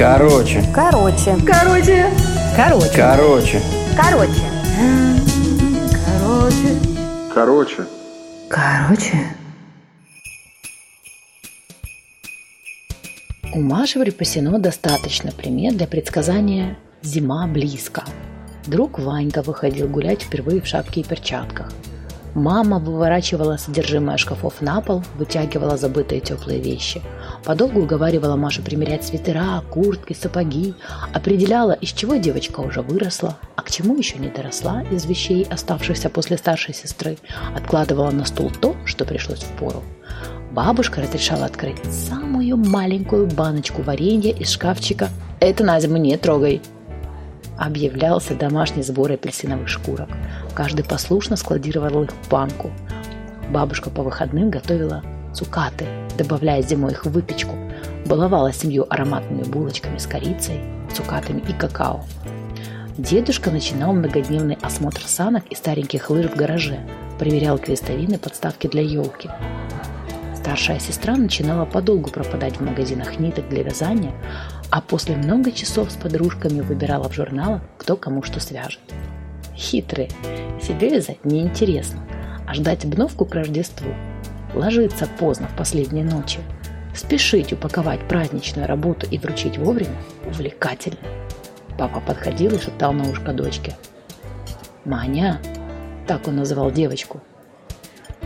Короче. Короче. Короче. Короче. Короче. Короче. Короче. Короче. Короче. У Маши припасено достаточно примет для предсказания «зима близко». Друг Ванька выходил гулять впервые в шапке и перчатках. Мама выворачивала содержимое шкафов на пол, вытягивала забытые теплые вещи. Подолгу уговаривала Машу примерять свитера, куртки, сапоги, определяла, из чего девочка уже выросла, а к чему еще не доросла из вещей, оставшихся после старшей сестры, откладывала на стол то, что пришлось в пору. Бабушка разрешала открыть самую маленькую баночку варенья из шкафчика. «Это на зиму не трогай!» Объявлялся домашний сбор апельсиновых шкурок. Каждый послушно складировал их в банку. Бабушка по выходным готовила цукаты, добавляя зимой их в выпечку. Баловала семью ароматными булочками с корицей, цукатами и какао. Дедушка начинал многодневный осмотр санок и стареньких лыж в гараже, проверял крестовины подставки для елки. Старшая сестра начинала подолгу пропадать в магазинах ниток для вязания, а после много часов с подружками выбирала в журналах, кто кому что свяжет. Хитрые. Себе вязать неинтересно, а ждать обновку к Рождеству. Ложиться поздно в последние ночи. Спешить упаковать праздничную работу и вручить вовремя увлекательно. Папа подходил и шептал на ушко дочке. «Маня!» – так он называл девочку.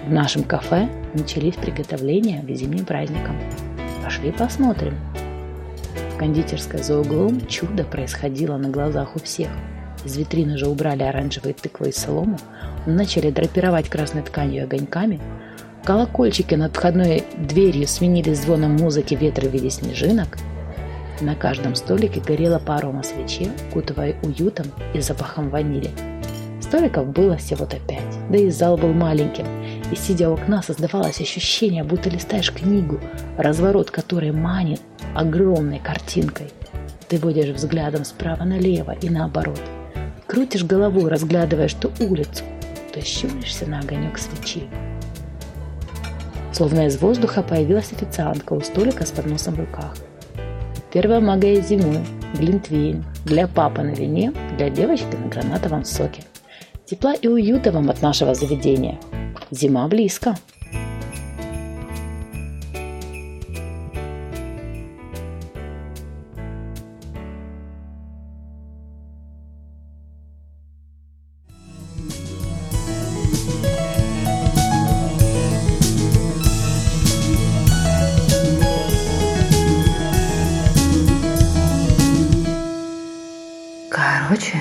В нашем кафе начались приготовления к зимним праздникам. Пошли посмотрим. В кондитерской за углом чудо происходило на глазах у всех. Из витрины же убрали оранжевые тыквы и солому, начали драпировать красной тканью огоньками. Колокольчики над входной дверью сменились звоном музыки ветра в виде снежинок. На каждом столике горела по арома свече, кутывая уютом и запахом ванили. Столиков было всего-то пять, да и зал был маленьким – и, сидя у окна, создавалось ощущение, будто листаешь книгу, разворот которой манит огромной картинкой. Ты водишь взглядом справа налево и наоборот. Крутишь головой, разглядывая то улицу, то щуришься на огонек свечи. Словно из воздуха появилась официантка у столика с подносом в руках. Первая магия зимой, глинтвейн, для папы на вине, для девочки на гранатовом соке. Тепла и уюта вам от нашего заведения – Зима близко. Короче,